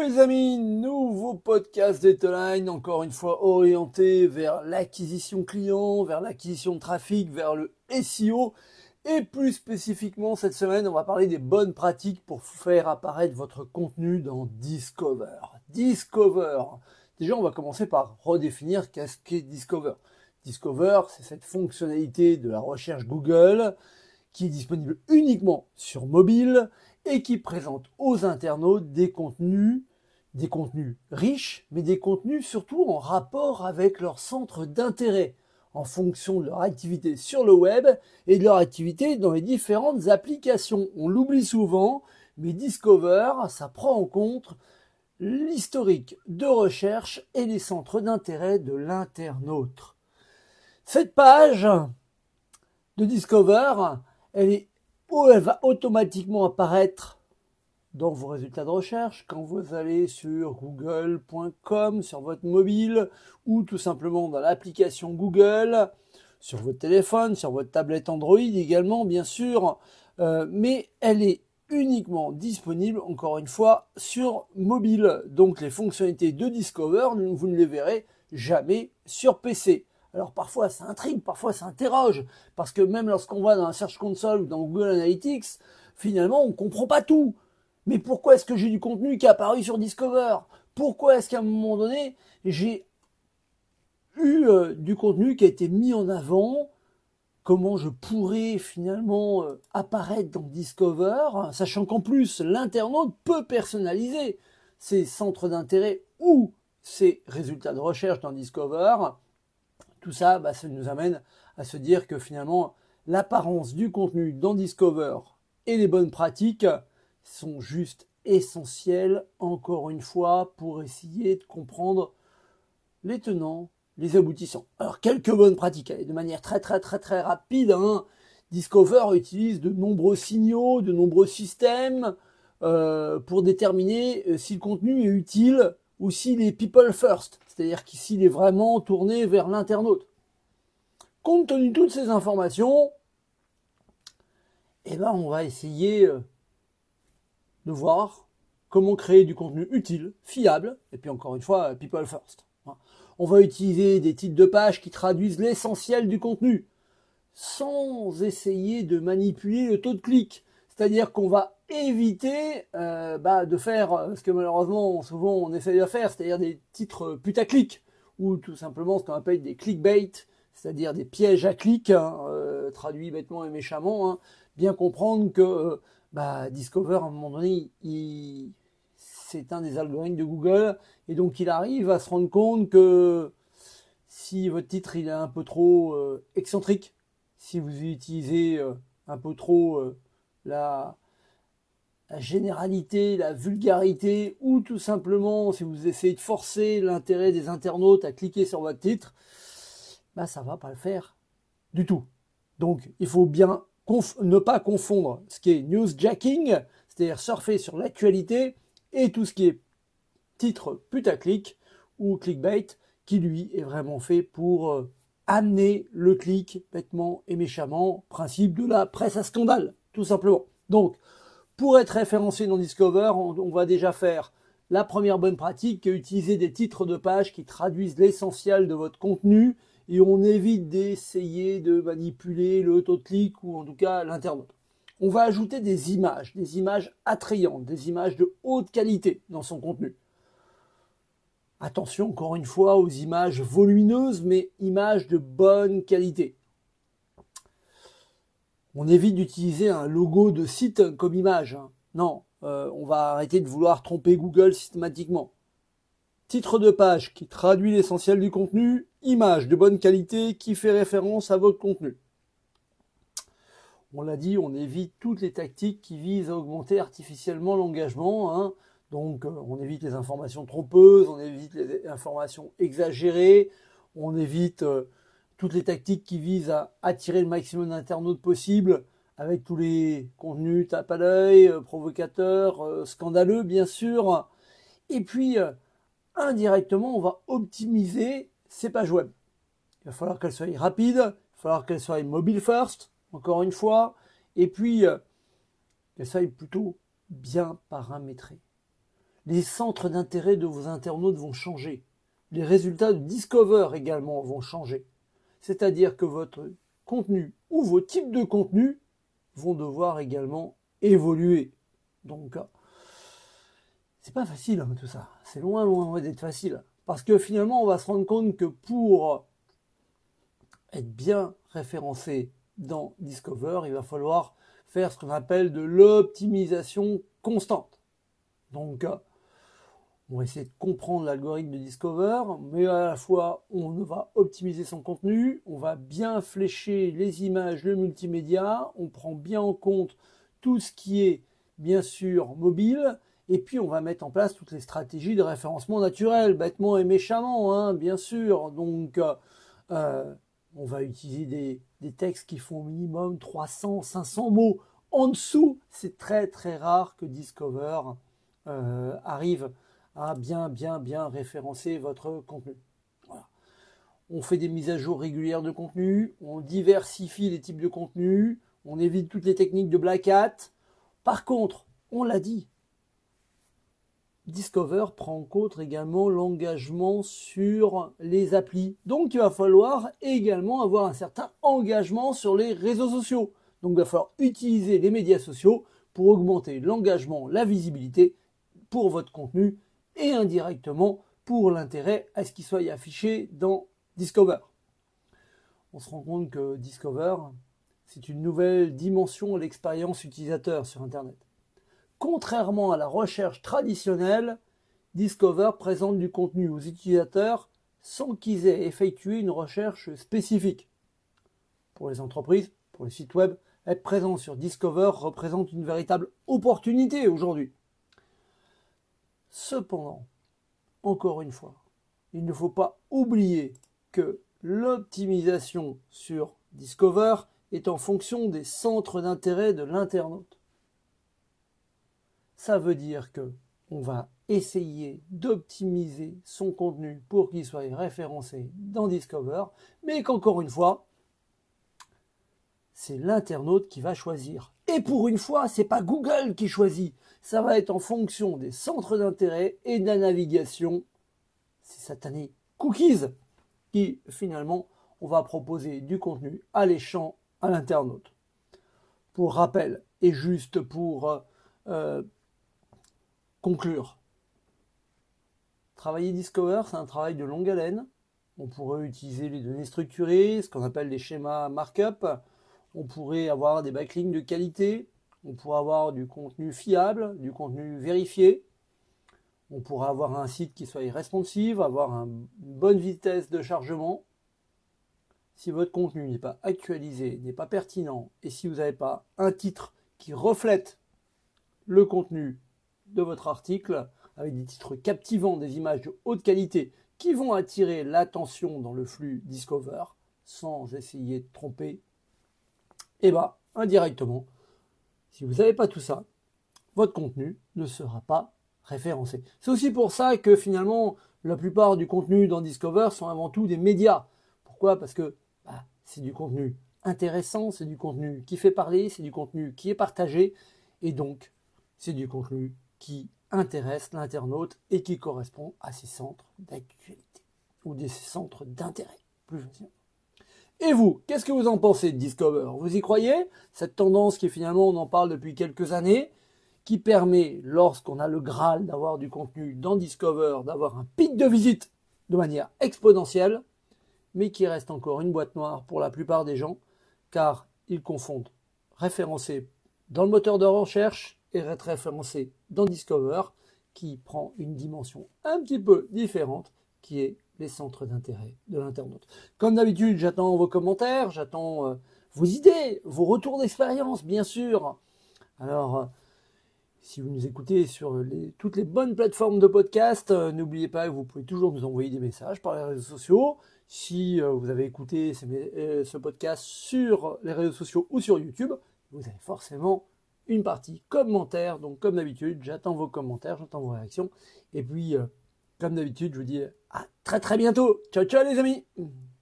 Les amis, nouveau podcast d'Etoline, encore une fois orienté vers l'acquisition client, vers l'acquisition de trafic, vers le SEO. Et plus spécifiquement cette semaine, on va parler des bonnes pratiques pour faire apparaître votre contenu dans Discover. Discover. Déjà, on va commencer par redéfinir qu'est-ce qu'est Discover. Discover, c'est cette fonctionnalité de la recherche Google qui est disponible uniquement sur mobile et qui présente aux internautes des contenus, des contenus riches, mais des contenus surtout en rapport avec leur centre d'intérêt, en fonction de leur activité sur le web et de leur activité dans les différentes applications. On l'oublie souvent, mais Discover, ça prend en compte l'historique de recherche et les centres d'intérêt de l'internaute. Cette page de Discover, elle est elle va automatiquement apparaître dans vos résultats de recherche quand vous allez sur google.com sur votre mobile ou tout simplement dans l'application Google sur votre téléphone, sur votre tablette Android également bien sûr, euh, mais elle est uniquement disponible encore une fois sur mobile. Donc les fonctionnalités de Discover, vous ne les verrez jamais sur PC. Alors parfois ça intrigue, parfois ça interroge, parce que même lorsqu'on va dans la Search Console ou dans Google Analytics, finalement on ne comprend pas tout. Mais pourquoi est-ce que j'ai du contenu qui est apparu sur Discover? Pourquoi est-ce qu'à un moment donné j'ai eu euh, du contenu qui a été mis en avant? Comment je pourrais finalement euh, apparaître dans Discover, sachant qu'en plus l'internaute peut personnaliser ses centres d'intérêt ou ses résultats de recherche dans Discover. Tout ça, bah, ça nous amène à se dire que finalement, l'apparence du contenu dans Discover et les bonnes pratiques sont juste essentielles, encore une fois, pour essayer de comprendre les tenants, les aboutissants. Alors, quelques bonnes pratiques, de manière très très très très rapide. Hein. Discover utilise de nombreux signaux, de nombreux systèmes euh, pour déterminer euh, si le contenu est utile ou s'il est people first, c'est-à-dire qu'il est vraiment tourné vers l'internaute. Compte tenu de toutes ces informations, eh ben, on va essayer euh, de voir comment créer du contenu utile, fiable, et puis encore une fois, people first. Hein. On va utiliser des titres de page qui traduisent l'essentiel du contenu, sans essayer de manipuler le taux de clic. C'est-à-dire qu'on va éviter euh, bah, de faire euh, ce que malheureusement souvent on essaye de faire, c'est-à-dire des titres putaclic ou tout simplement ce qu'on appelle des clickbait, c'est-à-dire des pièges à clics, hein, euh, traduits bêtement et méchamment. Hein. Bien comprendre que bah, Discover à un moment donné, c'est un des algorithmes de Google et donc il arrive à se rendre compte que si votre titre il est un peu trop excentrique, si vous utilisez un peu trop la la généralité, la vulgarité, ou tout simplement si vous essayez de forcer l'intérêt des internautes à cliquer sur votre titre, bah ça va pas le faire du tout. Donc il faut bien ne pas confondre ce qui est newsjacking, c'est-à-dire surfer sur l'actualité, et tout ce qui est titre putaclic ou clickbait, qui lui est vraiment fait pour euh, amener le clic bêtement et méchamment, principe de la presse à scandale, tout simplement. Donc, pour être référencé dans Discover, on, va déjà faire la première bonne pratique, utiliser des titres de page qui traduisent l'essentiel de votre contenu et on évite d'essayer de manipuler le taux de clic ou en tout cas l'internaute. On va ajouter des images, des images attrayantes, des images de haute qualité dans son contenu. Attention encore une fois aux images volumineuses, mais images de bonne qualité. On évite d'utiliser un logo de site comme image. Hein. Non, euh, on va arrêter de vouloir tromper Google systématiquement. Titre de page qui traduit l'essentiel du contenu, image de bonne qualité qui fait référence à votre contenu. On l'a dit, on évite toutes les tactiques qui visent à augmenter artificiellement l'engagement. Hein. Donc euh, on évite les informations trompeuses, on évite les informations exagérées, on évite euh, toutes les tactiques qui visent à attirer le maximum d'internautes possible avec tous les contenus tape à l'œil, euh, provocateurs, scandaleux bien sûr. Et puis indirectement, on va optimiser ces pages web. Il va falloir qu'elles soient rapides, il va falloir qu'elles soient mobile first, encore une fois, et puis qu'elles soient plutôt bien paramétrées. Les centres d'intérêt de vos internautes vont changer. Les résultats de Discover également vont changer. C'est-à-dire que votre contenu ou vos types de contenu vont devoir également évoluer. Donc, c'est pas facile hein, tout ça. C'est loin, loin d'être facile. Parce que finalement, on va se rendre compte que pour être bien référencé dans Discover, il va falloir faire ce qu'on appelle de l'optimisation constante. Donc, on va essayer de comprendre l'algorithme de Discover, mais à la fois, on va optimiser son contenu, on va bien flécher les images, le multimédia, on prend bien en compte tout ce qui est, bien sûr, mobile, et puis on va mettre en place toutes les stratégies de référencement naturel, bêtement et méchamment, hein, bien sûr. Donc, euh, on va utiliser des, textes qui font au minimum 300, 500 mots. En dessous, c'est très très rare que Discover euh, arrive à bien bien bien référencer votre contenu. On fait des mises à jour régulières de contenu, on diversifie les types de contenu, on évite toutes les techniques de black hat. Par contre, on l'a dit, Discover prend en compte également l'engagement sur les applis. Donc il va falloir également avoir un certain engagement sur les réseaux sociaux. Donc il va falloir utiliser les médias sociaux pour augmenter l'engagement, la visibilité pour votre contenu et indirectement pour l'intérêt à ce qu'il soit affiché dans Discover. On se rend compte que Discover, c'est une nouvelle dimension à l'expérience utilisateur sur Internet. Contrairement à la recherche traditionnelle, Discover présente du contenu aux utilisateurs sans qu'ils aient effectué une recherche spécifique. Pour les entreprises, pour les sites web, être présent sur Discover représente une véritable opportunité aujourd'hui. Cependant, encore une fois, il ne faut pas oublier que l'optimisation sur Discover est en fonction des centres d'intérêt de l'internaute ça veut dire que on va essayer d'optimiser son contenu pour qu'il soit référencé dans Discover, mais qu'encore une fois, c'est l'internaute qui va choisir. Et pour une fois, c'est pas Google qui choisit. Ça va être en fonction des centres d'intérêt et de la navigation. C'est satané cookies qui finalement on va proposer du contenu alléchant à l'internaute. Pour rappel et juste pour euh, conclure. Travailler Discover, c'est un travail de longue haleine. On pourrait utiliser les données structurées, ce qu'on appelle des schémas markup. On pourrait avoir des backlinks de qualité. On pourrait avoir du contenu fiable, du contenu vérifié. On pourrait avoir un site qui soit responsive, avoir une bonne vitesse de chargement. Si votre contenu n'est pas actualisé, n'est pas pertinent, et si vous n'avez pas un titre qui reflète le contenu de votre article avec des titres captivants, des images de haute qualité qui vont attirer l'attention dans le flux Discover sans essayer de tromper, et eh ben, indirectement, si vous n'avez pas tout ça, votre contenu ne sera pas référencé. C'est aussi pour ça que finalement la plupart du contenu dans Discover sont avant tout des médias. Pourquoi? Parce que bah, c'est du contenu intéressant, c'est du contenu qui fait parler, c'est du contenu qui est partagé, et donc c'est du contenu qui intéresse l'internaute et qui correspond à ses centres d'actualité ou des centres d'intérêt, plus Et vous, qu'est-ce que vous en pensez de Discover? Vous y croyez? Cette tendance qui finalement, on en parle depuis quelques années, qui permet, lorsqu'on a le Graal d'avoir du contenu dans Discover, d'avoir un pic de visite de manière exponentielle, mais qui reste encore une boîte noire pour la plupart des gens, car ils confondent référencé dans le moteur de recherche être référencé dans Discover qui prend une dimension un petit peu différente qui est les centres d'intérêt de l'internaute. Comme d'habitude, j'attends vos commentaires, j'attends euh, vos idées, vos retours d'expérience, bien sûr. Alors, euh, si vous nous écoutez sur toutes les bonnes plateformes de podcast, euh, n'oubliez pas que vous pouvez toujours nous envoyer des messages par les réseaux sociaux. Si vous avez écouté ce podcast sur les réseaux sociaux ou sur YouTube, vous avez forcément une partie commentaire. Donc comme d'habitude, j'attends vos commentaires, j'attends vos réactions. Et puis, euh, comme d'habitude, je vous dis à très très bientôt. Ciao ciao les amis